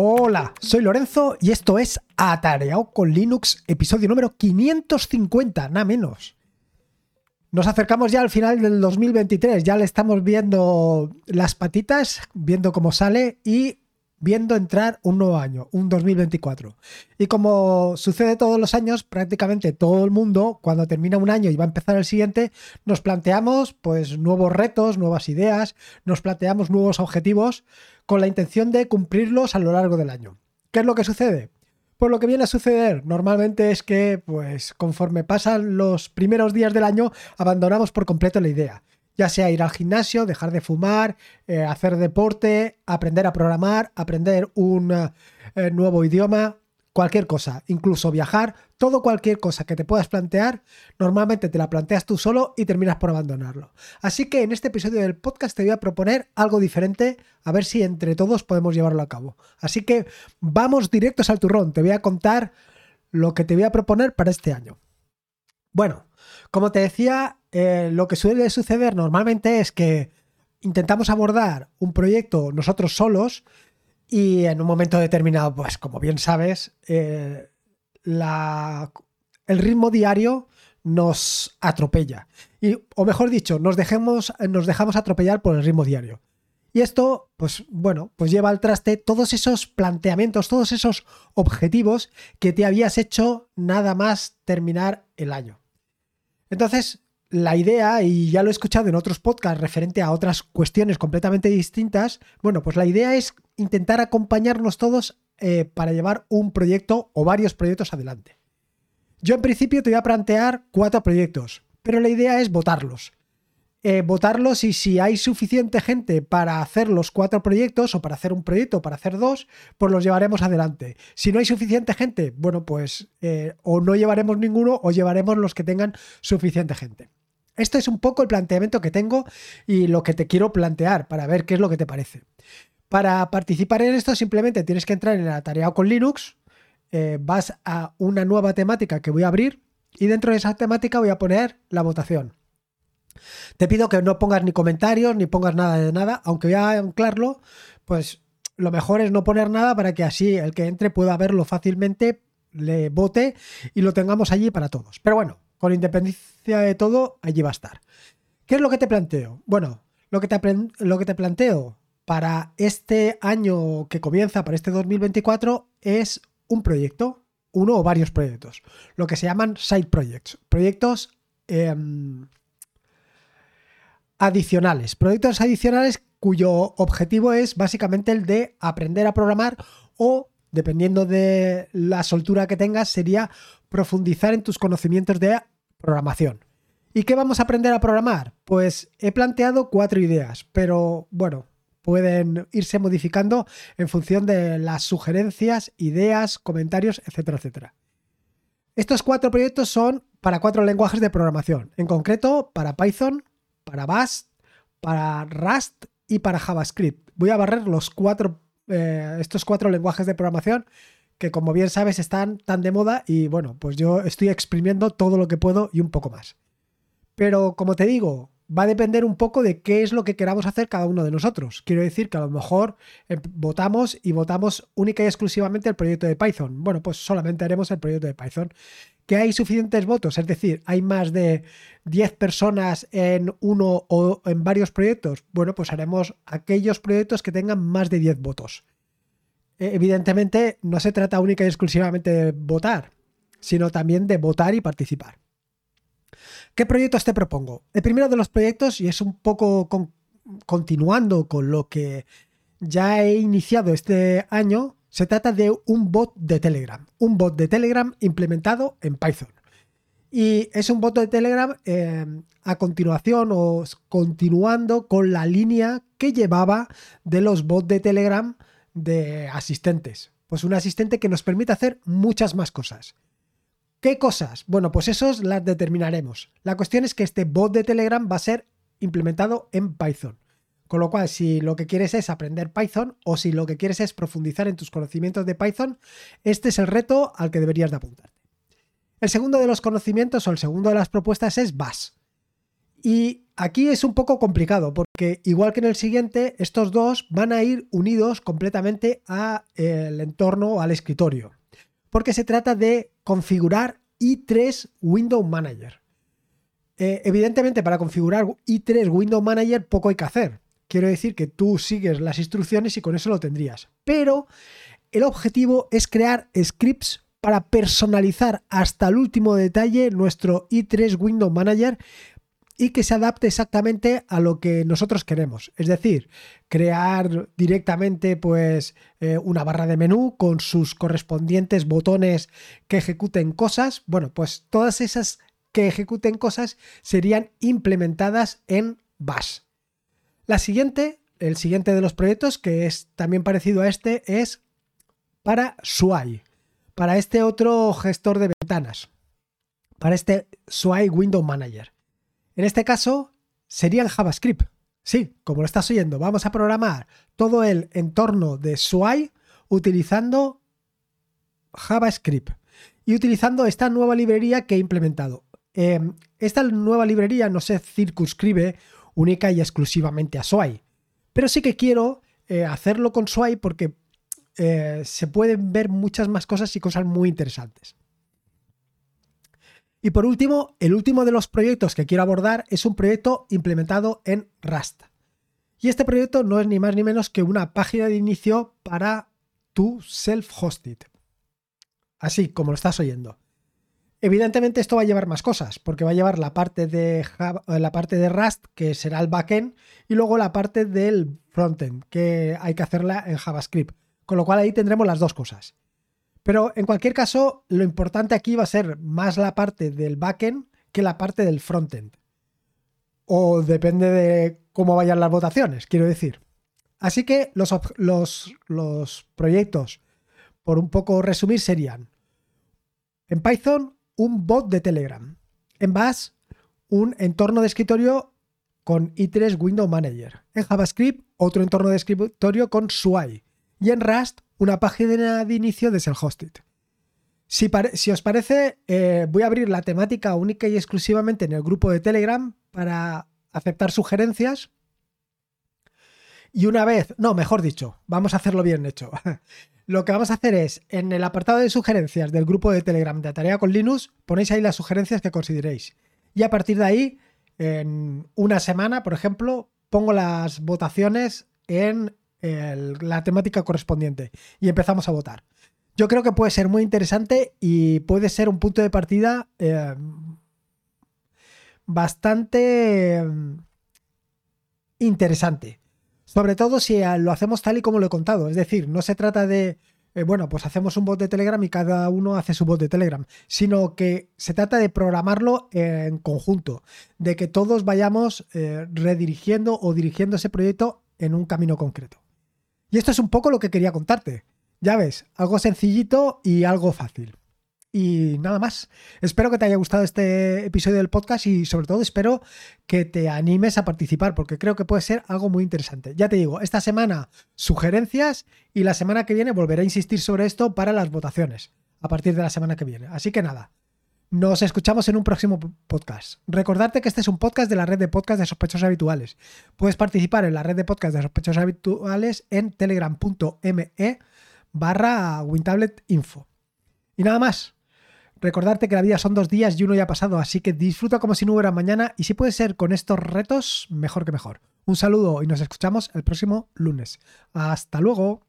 Hola, soy Lorenzo y esto es Atareado con Linux, episodio número 550, nada menos. Nos acercamos ya al final del 2023, ya le estamos viendo las patitas, viendo cómo sale y viendo entrar un nuevo año, un 2024. Y como sucede todos los años, prácticamente todo el mundo, cuando termina un año y va a empezar el siguiente, nos planteamos pues nuevos retos, nuevas ideas, nos planteamos nuevos objetivos con la intención de cumplirlos a lo largo del año. ¿Qué es lo que sucede? Pues lo que viene a suceder normalmente es que, pues, conforme pasan los primeros días del año, abandonamos por completo la idea ya sea ir al gimnasio, dejar de fumar, eh, hacer deporte, aprender a programar, aprender un eh, nuevo idioma, cualquier cosa, incluso viajar, todo cualquier cosa que te puedas plantear, normalmente te la planteas tú solo y terminas por abandonarlo. Así que en este episodio del podcast te voy a proponer algo diferente, a ver si entre todos podemos llevarlo a cabo. Así que vamos directos al turrón, te voy a contar lo que te voy a proponer para este año. Bueno, como te decía, eh, lo que suele suceder normalmente es que intentamos abordar un proyecto nosotros solos y en un momento determinado, pues como bien sabes, eh, el ritmo diario nos atropella. Y, o mejor dicho, nos, nos dejamos atropellar por el ritmo diario. Y esto, pues bueno, pues lleva al traste todos esos planteamientos, todos esos objetivos que te habías hecho nada más terminar el año. Entonces, la idea, y ya lo he escuchado en otros podcasts referente a otras cuestiones completamente distintas, bueno, pues la idea es intentar acompañarnos todos eh, para llevar un proyecto o varios proyectos adelante. Yo en principio te voy a plantear cuatro proyectos, pero la idea es votarlos. Eh, votarlos y si hay suficiente gente para hacer los cuatro proyectos o para hacer un proyecto o para hacer dos, pues los llevaremos adelante. Si no hay suficiente gente, bueno, pues eh, o no llevaremos ninguno o llevaremos los que tengan suficiente gente. Esto es un poco el planteamiento que tengo y lo que te quiero plantear para ver qué es lo que te parece. Para participar en esto simplemente tienes que entrar en la tarea con Linux, eh, vas a una nueva temática que voy a abrir y dentro de esa temática voy a poner la votación. Te pido que no pongas ni comentarios ni pongas nada de nada, aunque voy a anclarlo, pues lo mejor es no poner nada para que así el que entre pueda verlo fácilmente, le vote y lo tengamos allí para todos. Pero bueno, con independencia de todo, allí va a estar. ¿Qué es lo que te planteo? Bueno, lo que te, planteo para este año que comienza, para este 2024, es un proyecto, uno o varios proyectos, lo que se llaman side projects, proyectos em, adicionales, proyectos adicionales cuyo objetivo es básicamente el de aprender a programar o, dependiendo de la soltura que tengas, sería profundizar en tus conocimientos de programación. ¿Y qué vamos a aprender a programar? Pues he planteado cuatro ideas, pero bueno, pueden irse modificando en función de las sugerencias, ideas, comentarios, etcétera, etcétera. Estos cuatro proyectos son para cuatro lenguajes de programación, en concreto para Python, para Bash, para Rust y para JavaScript. Voy a barrer los cuatro, eh, estos cuatro lenguajes de programación que como bien sabes están tan de moda y bueno, pues yo estoy exprimiendo todo lo que puedo y un poco más. Pero como te digo, va a depender un poco de qué es lo que queramos hacer cada uno de nosotros. Quiero decir que a lo mejor eh, votamos y votamos única y exclusivamente el proyecto de Python. Bueno, pues solamente haremos el proyecto de Python. Que hay suficientes votos, es decir, hay más de 10 personas en uno o en varios proyectos. Bueno, pues haremos aquellos proyectos que tengan más de 10 votos. Eh, evidentemente no se trata única y exclusivamente de votar, sino también de votar y participar. ¿Qué proyectos te propongo? El primero de los proyectos, y es un poco continuando con lo que ya he iniciado este año, se trata de un bot de Telegram. Un bot de Telegram implementado en Python. Y es un bot de Telegram eh, a continuación o continuando con la línea que llevaba de los bots de Telegram de asistentes. Pues un asistente que nos permite hacer muchas más cosas. ¿Qué cosas? Bueno, pues esos las determinaremos. La cuestión es que este bot de Telegram va a ser implementado en Python. Con lo cual, si lo que quieres es aprender Python o si lo que quieres es profundizar en tus conocimientos de Python, este es el reto al que deberías de apuntarte. El segundo de los conocimientos o el segundo de las propuestas es Bash. Y aquí es un poco complicado porque igual que en el siguiente, estos dos van a ir unidos completamente al entorno al escritorio. Porque se trata de configurar i3 Window Manager. Eh, evidentemente, para configurar i3 Window Manager poco hay que hacer. Quiero decir que tú sigues las instrucciones y con eso lo tendrías. Pero el objetivo es crear scripts para personalizar hasta el último detalle nuestro i3 Window Manager y que se adapte exactamente a lo que nosotros queremos. Es decir, crear directamente pues eh, una barra de menú con sus correspondientes botones que ejecuten cosas. Bueno, pues todas esas que ejecuten cosas serían implementadas en Bash. La siguiente, el siguiente de los proyectos, que es también parecido a este, es para SWI, para este otro gestor de ventanas, para este SWI Window Manager. En este caso, sería en JavaScript. Sí, como lo estás oyendo, vamos a programar todo el entorno de SWI utilizando JavaScript y utilizando esta nueva librería que he implementado. Em, esta nueva librería no se circunscribe única y exclusivamente a SWI, pero sí que quiero eh, hacerlo con SWI porque eh, se pueden ver muchas más cosas y cosas muy interesantes. Y por último, el último de los proyectos que quiero abordar es un proyecto implementado en Rust. Y este proyecto no es ni más ni menos que una página de inicio para tu self-hosted. Así como lo estás oyendo. Evidentemente esto va a llevar más cosas, porque va a llevar la parte de, eh, la parte de Rust, que será el backend, y luego la parte del frontend, que hay que hacerla en JavaScript. Con lo cual ahí tendremos las dos cosas. Pero en cualquier caso, lo importante aquí va a ser más la parte del backend que la parte del frontend. O depende de cómo vayan las votaciones, quiero decir. Así que los, los, los proyectos, por un poco resumir, serían en Python un bot de Telegram. En Bash, un entorno de escritorio con i3 Window Manager. En JavaScript, otro entorno de escritorio con SWI. Y en Rust, una página de inicio de self-hosted. Si, si, os parece, eh, voy a abrir la temática única y exclusivamente en el grupo de Telegram para aceptar sugerencias. Y una vez, no, mejor dicho, vamos a hacerlo bien hecho. Lo que vamos a hacer es, en el apartado de sugerencias del grupo de Telegram de Tarea con Linux, ponéis ahí las sugerencias que consideréis. Y a partir de ahí, en una semana, por ejemplo, pongo las votaciones en la temática correspondiente y empezamos a votar. Yo creo que puede ser muy interesante y puede ser un punto de partida eh, bastante eh, interesante. Sobre todo si lo hacemos tal y como lo he contado. Es decir, no se trata de, eh, bueno, pues hacemos un bot de Telegram y cada uno hace su bot de Telegram, sino que se trata de programarlo en conjunto, de que todos vayamos eh, redirigiendo o dirigiendo ese proyecto en un camino concreto. Y esto es un poco lo que quería contarte. Ya ves, algo sencillito y algo fácil. Y nada más. Espero que te haya gustado este episodio del podcast y sobre todo espero que te animes a participar porque creo que puede ser algo muy interesante. Ya te digo, esta semana sugerencias y la semana que viene volveré a insistir sobre esto para las votaciones a partir de la semana que viene. Así que nada, nos escuchamos en un próximo podcast. Recordarte que este es un podcast de la red de podcast de sospechosos habituales. Puedes participar en la red de podcast de sospechosos habituales en telegram.me barra WinTabletInfo. Y nada más. Recordarte que la vida son dos días y uno ya ha pasado, así que disfruta como si no hubiera mañana y si puede ser con estos retos, mejor que mejor. Un saludo y nos escuchamos el próximo lunes. Hasta luego.